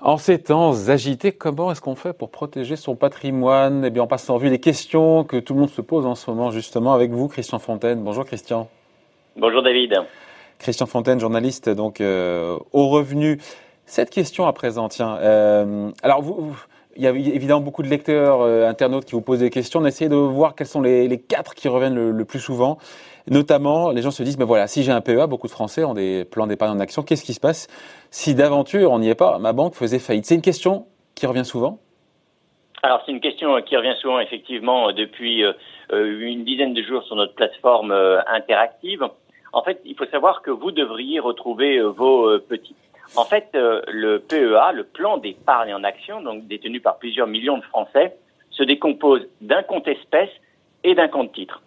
En ces temps agités, comment est-ce qu'on fait pour protéger son patrimoine? Eh bien, en passant en vue les questions que tout le monde se pose en ce moment, justement, avec vous, Christian Fontaine. Bonjour, Christian. Bonjour, David. Christian Fontaine, journaliste, donc, euh, au revenu. Cette question à présent, tiens. Euh, alors, vous, il y a évidemment beaucoup de lecteurs, euh, internautes qui vous posent des questions. On a essayé de voir quels sont les, quatre qui reviennent le, plus souvent. Notamment, les gens se disent, ben voilà, si j'ai un PEA, beaucoup de Français ont des plans d'épargne en action, qu'est-ce qui se passe si d'aventure on n'y est pas, ma banque faisait faillite? C'est une question qui revient souvent? Alors c'est une question qui revient souvent effectivement depuis euh, une dizaine de jours sur notre plateforme euh, interactive. En fait, il faut savoir que vous devriez retrouver euh, vos petits. En fait, le PEA, le plan d'épargne en action, donc détenu par plusieurs millions de Français, se décompose d'un compte espèce et d'un compte titre.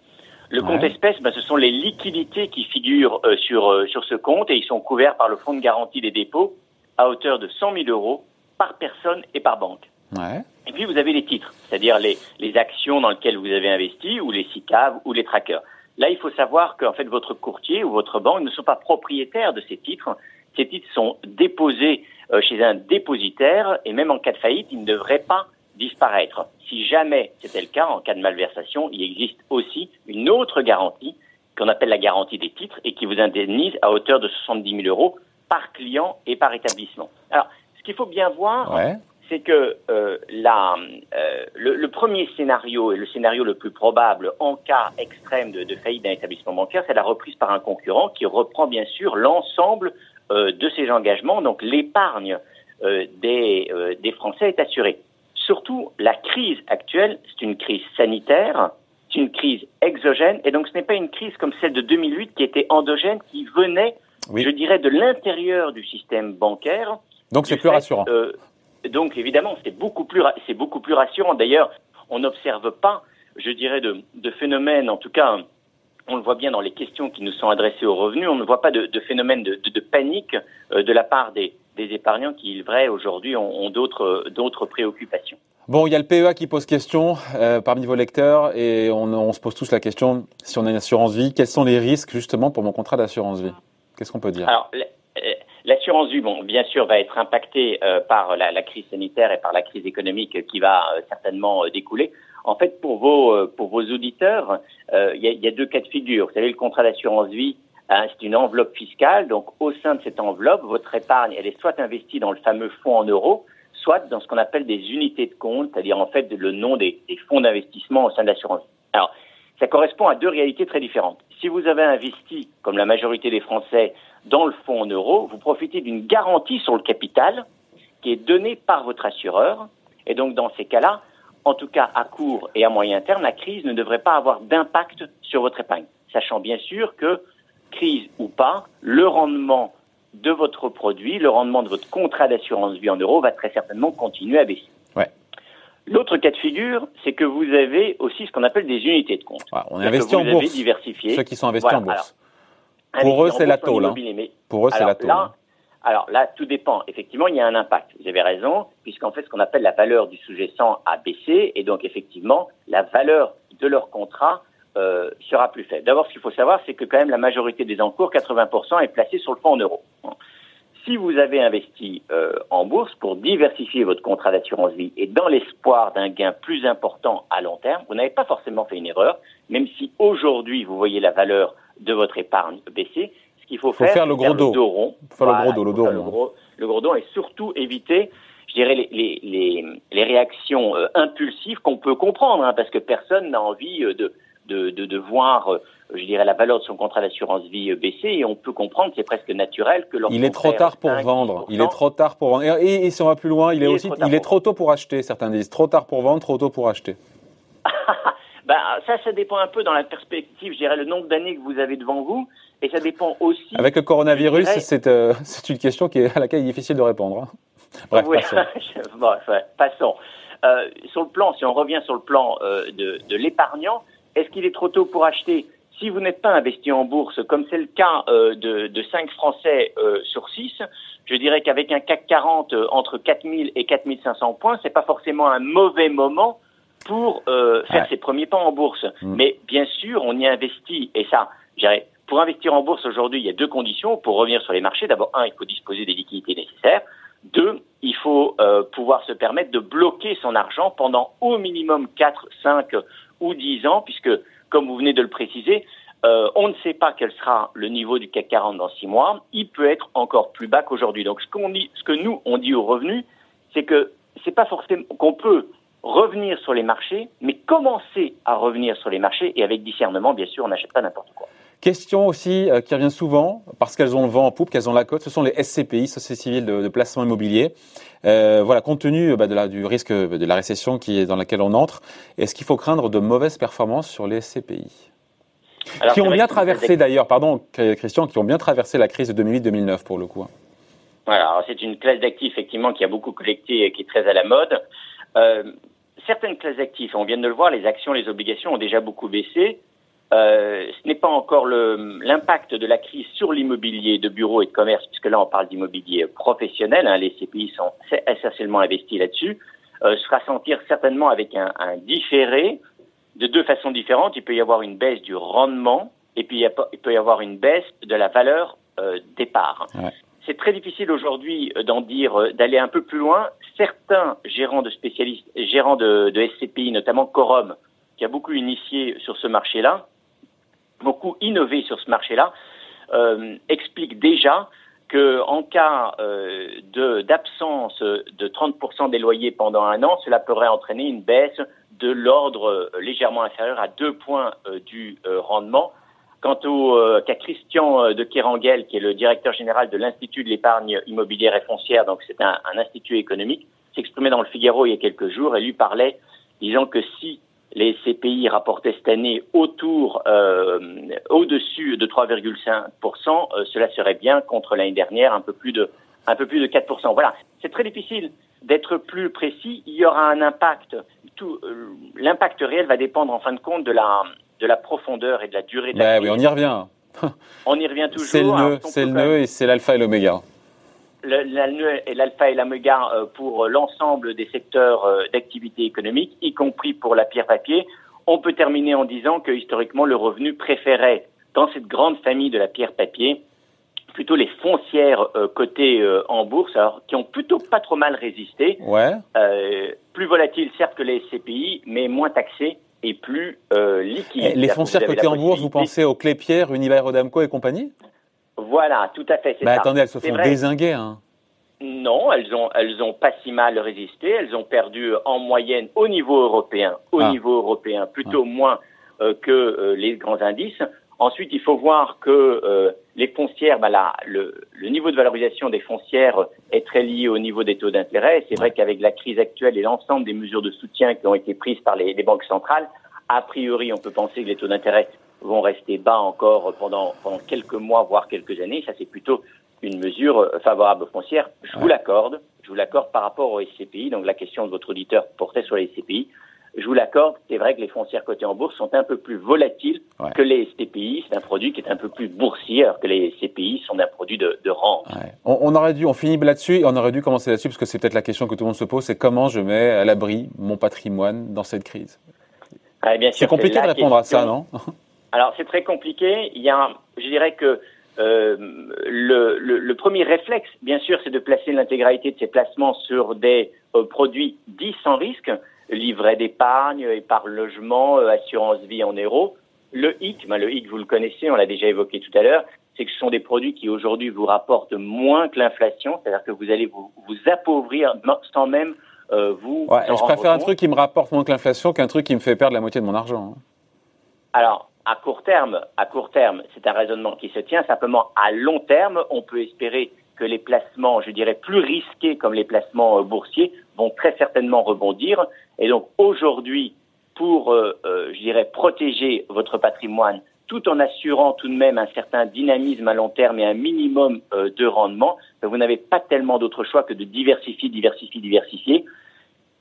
Le compte espèce, ben, ce sont les liquidités qui figurent euh, sur, euh, sur ce compte et ils sont couverts par le fonds de garantie des dépôts à hauteur de 100 000 euros par personne et par banque. Ouais. Et puis vous avez les titres, c'est-à-dire les, les actions dans lesquelles vous avez investi ou les SICAV ou les trackers. Là, il faut savoir qu'en fait votre courtier ou votre banque ne sont pas propriétaires de ces titres. Ces titres sont déposés euh, chez un dépositaire et même en cas de faillite, ils ne devraient pas disparaître. Si jamais c'était le cas, en cas de malversation, il existe aussi une autre garantie qu'on appelle la garantie des titres et qui vous indemnise à hauteur de 70 000 euros par client et par établissement. Alors, ce qu'il faut bien voir, c'est que euh, la, euh, le, premier scénario et le scénario le plus probable en cas extrême de, faillite d'un établissement bancaire, c'est la reprise par un concurrent qui reprend bien sûr l'ensemble euh, de ses engagements. Donc l'épargne des, des Français est assurée surtout, la crise actuelle, c'est une crise sanitaire, c'est une crise exogène, et donc ce n'est pas une crise comme celle de 2008 qui était endogène, qui venait, je dirais, de l'intérieur du système bancaire. Donc c'est plus rassurant. Euh, donc évidemment, c'est beaucoup plus, c'est beaucoup plus rassurant. D'ailleurs, on n'observe pas, je dirais, de, de phénomène, en tout cas, on le voit bien dans les questions qui nous sont adressées aux revenus, on ne voit pas de, de phénomène de, de, panique euh, de la part des, des épargnants qui, il vrai, aujourd'hui ont, d'autres préoccupations. Bon, il y a le PEA qui pose question euh, parmi vos lecteurs et on, se pose tous la question si on a une assurance vie, quels sont les risques justement pour mon contrat d'assurance vie? Qu'est-ce qu'on peut dire? Alors, euh, l'assurance vie, bon, bien sûr, va être impactée euh, par la, crise sanitaire et par la crise économique qui va certainement découler. En fait, pour vos, pour vos auditeurs, il y, y, a deux cas de figure. Vous savez, le contrat d'assurance vie, Hein, c'est une enveloppe fiscale, donc au sein de cette enveloppe, votre épargne, elle est soit investie dans le fameux fonds en euros, soit dans ce qu'on appelle des unités de compte, c'est-à-dire en fait le nom des, fonds d'investissement au sein de l'assurance. Alors, ça correspond à deux réalités très différentes. Si vous avez investi, comme la majorité des Français, dans le fonds en euros, vous profitez d'une garantie sur le capital qui est donnée par votre assureur. Et donc, dans ces cas-là, en tout cas à court et à moyen terme, la crise ne devrait pas avoir d'impact sur votre épargne. Sachant bien sûr que crise ou pas, le rendement de votre produit, le rendement de votre contrat d'assurance vie en euros va très certainement continuer à baisser. L'autre cas de figure, c'est que vous avez aussi ce qu'on appelle des unités de compte. on est investi en bourse. Diversifié. Ceux qui sont investis en bourse. Pour eux, c'est la. Hein. Pour eux, c'est la tôle. Alors là, tout dépend. Effectivement, il y a un impact. Vous avez raison, puisqu'en fait, ce qu'on appelle la valeur du 100 a baissé, et donc effectivement, la valeur de leur contrat euh, sera plus faible. D'abord, ce qu'il faut savoir, c'est que quand même la majorité des encours, 80%, est placée sur le fonds en euros. Si vous avez investi euh, en bourse pour diversifier votre contrat d'assurance vie et dans l'espoir d'un gain plus important à long terme, vous n'avez pas forcément fait une erreur, même si aujourd'hui vous voyez la valeur de votre épargne baisser. Ce qu'il faut, faire, faire le gros dos. Rond. Faut le gros dos, le dos rond. Le gros, le gros dos et surtout éviter je dirais, les, les, les, réactions euh, impulsives qu'on peut comprendre, hein, parce que personne n'a envie de, de, de, de voir, euh, je dirais, la valeur de son contrat d'assurance vie euh, baisser et on peut comprendre, c'est presque naturel que Il est trop tard pour vendre. Il est trop tard pour vendre. Et, et, si on va plus loin, il, est aussi, il est trop tôt pour acheter. Certains disent trop tard pour vendre, trop tôt pour acheter. ben, ça, ça dépend un peu dans la perspective, je dirais, le nombre d'années que vous avez devant vous. Et ça dépend aussi. Avec le coronavirus, c'est euh, c'est une question qui est, à laquelle il est difficile de répondre. Hein. Bref, passons. bon, passons. Euh, sur le plan, si on revient sur le plan euh, de, de l'épargnant, est-ce qu'il est trop tôt pour acheter Si vous n'êtes pas investi en bourse, comme c'est le cas euh, de, de 5 Français euh, sur 6, je dirais qu'avec un CAC 40 euh, entre 4000 et 4500 points, c'est pas forcément un mauvais moment pour faire ses premiers pas en bourse. Mm. Mais bien sûr, on y investit, et ça, je dirais, pour investir en bourse aujourd'hui, il y a deux conditions pour revenir sur les marchés. D'abord, un, il faut disposer des liquidités nécessaires. Deux, il faut euh, pouvoir se permettre de bloquer son argent pendant au minimum 4, 5 ou 10 ans, puisque, comme vous venez de le préciser, euh, on ne sait pas quel sera le niveau du CAC 40 dans 6 mois. Il peut être encore plus bas qu'aujourd'hui. Donc, ce, qu'on dit, ce que nous, on dit aux revenus, c'est que c'est pas forcément qu'on peut revenir sur les marchés, mais commencer à revenir sur les marchés et avec discernement, bien sûr, on n'achète pas n'importe quoi. Question aussi euh, qui revient souvent, parce qu'elles ont le vent en poupe, qu'elles ont la cote, ce sont les SCPI, Sociétés civiles de, placement immobilier. Euh, voilà, compte tenu bah, de la, du risque de la récession qui est dans laquelle on entre, est-ce qu'il faut craindre de mauvaises performances sur les SCPI Qui ont bien traversé d'ailleurs, pardon Christian, qui ont bien traversé la crise de 2008-2009 pour le coup. Hein. Voilà, c'est une classe d'actifs effectivement qui a beaucoup collecté et qui est très à la mode. Euh, certaines classes d'actifs, on vient de le voir, les actions, les obligations ont déjà beaucoup baissé. Euh, ce n'est pas encore l'impact de la crise sur l'immobilier de bureaux et de commerce, puisque là on parle d'immobilier professionnel, hein, les CPI sont essentiellement investis là-dessus, euh, se fera sentir certainement avec un, un, différé de deux façons différentes. Il peut y avoir une baisse du rendement et puis il, peut y avoir une baisse de la valeur euh, départ. Ouais. C'est très difficile aujourd'hui euh, d'en dire, euh, d'aller un peu plus loin. Certains gérants de spécialistes, gérants de, de SCPI, notamment Corum, qui a beaucoup initié sur ce marché-là, beaucoup innové sur ce marché-là, euh, explique déjà que en cas euh, d'absence de, 30% des loyers pendant un an, cela pourrait entraîner une baisse de l'ordre euh, légèrement inférieur à deux points euh, du euh, rendement. Quant au cas Christian de Kerangel, qui est le directeur général de l'Institut de l'épargne immobilière et foncière, donc c'est un, un, institut économique, s'exprimait dans le Figaro il y a quelques jours et lui parlait disant que si les CPI rapportaient cette année autour, euh, au-dessus de 3,5%, euh, cela serait bien contre l'année dernière, un peu plus de, un peu plus de 4%. Voilà, c'est très difficile d'être plus précis. Il y aura un impact. Tout, euh, l'impact réel va dépendre en fin de compte de la, de la profondeur et de la durée de la. Ben oui, on y revient. on y revient toujours. C'est le nœud, c'est le nœud et c'est l'alpha et l'oméga l'alpha et l'oméga euh, pour l'ensemble des secteurs euh, d'activité économique, y compris pour la pierre papier. On peut terminer en disant que historiquement le revenu préférait dans cette grande famille de la pierre papier plutôt les foncières euh, cotées euh, en bourse, alors qui ont plutôt pas trop mal résisté. Ouais. Euh, plus volatiles certes que les SCPI, mais moins taxées et plus liquides. les foncières cotées en bourse, vous pensez aux Clépierre, Unibail Rodamco et compagnie? Voilà, tout à fait. Mais attendez, elles se font désinguer. Hein. Non, elles ont, elles ont pas si mal résisté. Elles ont perdu en moyenne au niveau européen, au ah. niveau européen, plutôt ah. moins euh, que euh, les grands indices. Ensuite, il faut voir que euh, les foncières, bah là, le, le, niveau de valorisation des foncières est très lié au niveau des taux d'intérêt. C'est vrai qu'avec la crise actuelle et l'ensemble des mesures de soutien qui ont été prises par les, les banques centrales, a priori, on peut penser que les taux d'intérêt vont rester bas encore pendant, pendant quelques mois, voire quelques années. Ça, c'est plutôt une mesure euh, favorable aux foncières. Je vous l'accorde. Je vous l'accorde par rapport aux SCPI. Donc, la question de votre auditeur portait sur les SCPI. Je vous l'accorde, c'est vrai que les foncières cotées en bourse sont un peu plus volatiles que les SCPI. C'est un produit qui est un peu plus boursier, alors que les SCPI sont un produit de, de rente. On, on, aurait dû, on finit là-dessus, on aurait dû commencer là-dessus, parce que c'est peut-être la question que tout le monde se pose, c'est comment je mets à l'abri mon patrimoine dans cette crise? Ah, c'est compliqué de répondre à ça, non? Alors c'est très compliqué. Il y a, je dirais que euh, le, le, le, premier réflexe, bien sûr, c'est de placer l'intégralité de ces placements sur des euh, produits dits sans risque, livret d'épargne, épargne logement, euh, assurance vie en euros. Le hic, ben, le hic, vous le connaissez, on l'a déjà évoqué tout à l'heure, c'est que ce sont des produits qui aujourd'hui vous rapportent moins que l'inflation, c'est-à-dire que vous allez vous, vous appauvrir sans même euh, vous. Ouais, je préfère un truc qui me rapporte moins que l'inflation qu'un truc qui me fait perdre la moitié de mon argent. Hein. Alors, à court terme, à court terme, c'est un raisonnement qui se tient. Simplement, à long terme, on peut espérer que les placements, je dirais, plus risqués comme les placements euh, boursiers vont très certainement rebondir. Et donc, aujourd'hui, pour, euh, euh, je dirais, protéger votre patrimoine, tout en assurant tout de même un certain dynamisme à long terme et un minimum de rendement, ben, vous n'avez pas tellement d'autre choix que de diversifier, diversifier, diversifier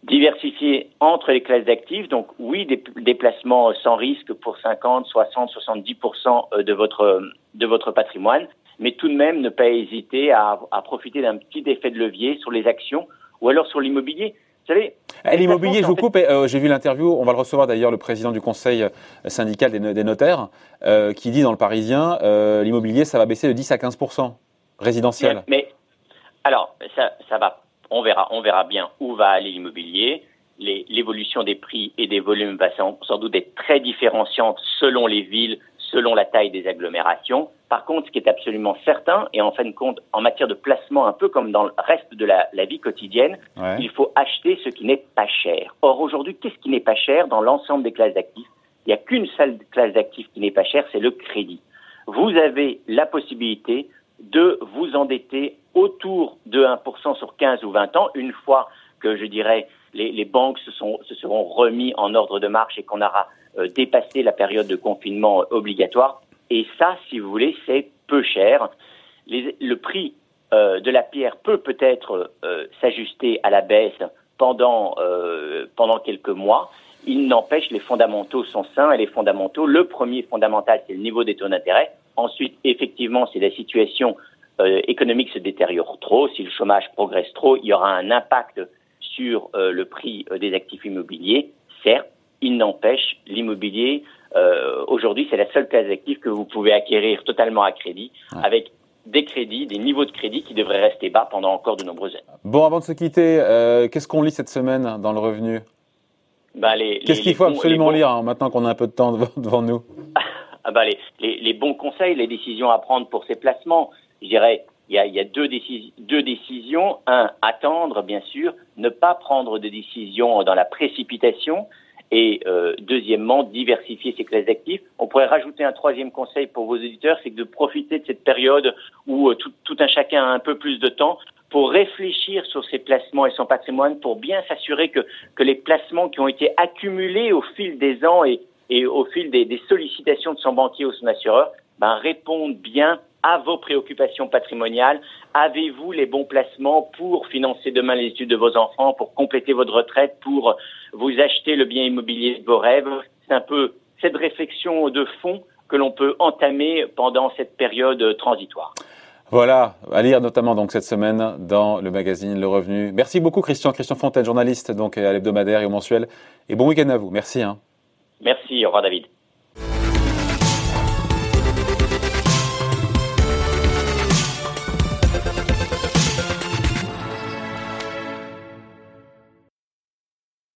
diversifier entre les classes d'actifs. Donc oui, des déplacements sans risque pour 50, 60, 70% de votre de votre patrimoine, mais tout de même ne pas hésiter à, à profiter d'un petit effet de levier sur les actions ou alors sur l'immobilier. savez, L'immobilier, je vous coupe, euh, j'ai vu l'interview, on va le recevoir d'ailleurs, le président du conseil euh, syndical des, notaires, euh, qui dit dans le Parisien, l'immobilier, ça va baisser de 10 à 15 résidentiel. Mais, alors, ça, ça va, on verra, on verra bien où va aller l'immobilier. L'évolution des prix et des volumes va sans, sans doute être très différenciante selon les villes, selon la taille des agglomérations. Par contre, ce qui est absolument certain, et en fin de compte, en matière de placement, un peu comme dans le reste de la, vie quotidienne, il faut acheter ce qui n'est pas cher. Or, aujourd'hui, qu'est-ce qui n'est pas cher dans l'ensemble des classes d'actifs? Il n'y a qu'une seule classe d'actifs qui n'est pas chère, c'est le crédit. Vous avez la possibilité de vous endetter autour de 1% sur 15 ou 20 ans, une fois que, je dirais, les, banques se, se seront remis en ordre de marche et qu'on aura euh, dépasser la période de confinement obligatoire. Et ça, si vous voulez, c'est peu cher. le prix euh, de la pierre peut peut-être euh, s'ajuster à la baisse pendant, pendant quelques mois. Il n'empêche, les fondamentaux sont sains et les fondamentaux, le premier fondamental, c'est le niveau des taux d'intérêt. Ensuite, effectivement, si la situation économique se détériore trop, si le chômage progresse trop, il y aura un impact sur le prix des actifs immobiliers, certes, il n'empêche, l'immobilier, euh, aujourd'hui, c'est la seule classe d'actifs que vous pouvez acquérir totalement à crédit, avec des crédits, des niveaux de crédit qui devraient rester bas pendant encore de nombreuses années. Bon, avant de se quitter, euh, qu'est-ce qu'on lit cette semaine dans le revenu? Bah, Qu'est-ce qu'il faut absolument lire hein, maintenant qu'on a un peu de temps devant, nous? Ah bah, les, bons conseils, les décisions à prendre pour ces placements, je dirais, il y a, deux, décisions. Un, attendre, bien sûr, ne pas prendre de décisions dans la précipitation et euh, deuxièmement, diversifier ses classes d'actifs. On pourrait rajouter un troisième conseil pour vos éditeurs, c'est de profiter de cette période où euh, tout, tout, un chacun a un peu plus de temps pour réfléchir sur ses placements et son patrimoine, pour bien s'assurer que, que les placements qui ont été accumulés au fil des ans et, et au fil des, sollicitations de son banquier ou son assureur ben, bien à vos préoccupations patrimoniales Avez-vous les bons placements pour financer demain les études de vos enfants, pour compléter votre retraite, pour vous acheter le bien immobilier de vos rêves? C'est un peu cette réflexion de fond que l'on peut entamer pendant cette période transitoire. Voilà, à lire notamment donc cette semaine dans le magazine Le Revenu. Merci beaucoup Christian, Christian Fontaine, journaliste donc à l'hebdomadaire et au mensuel. Et bon week-end à vous. Merci. Hein. Merci, au revoir David.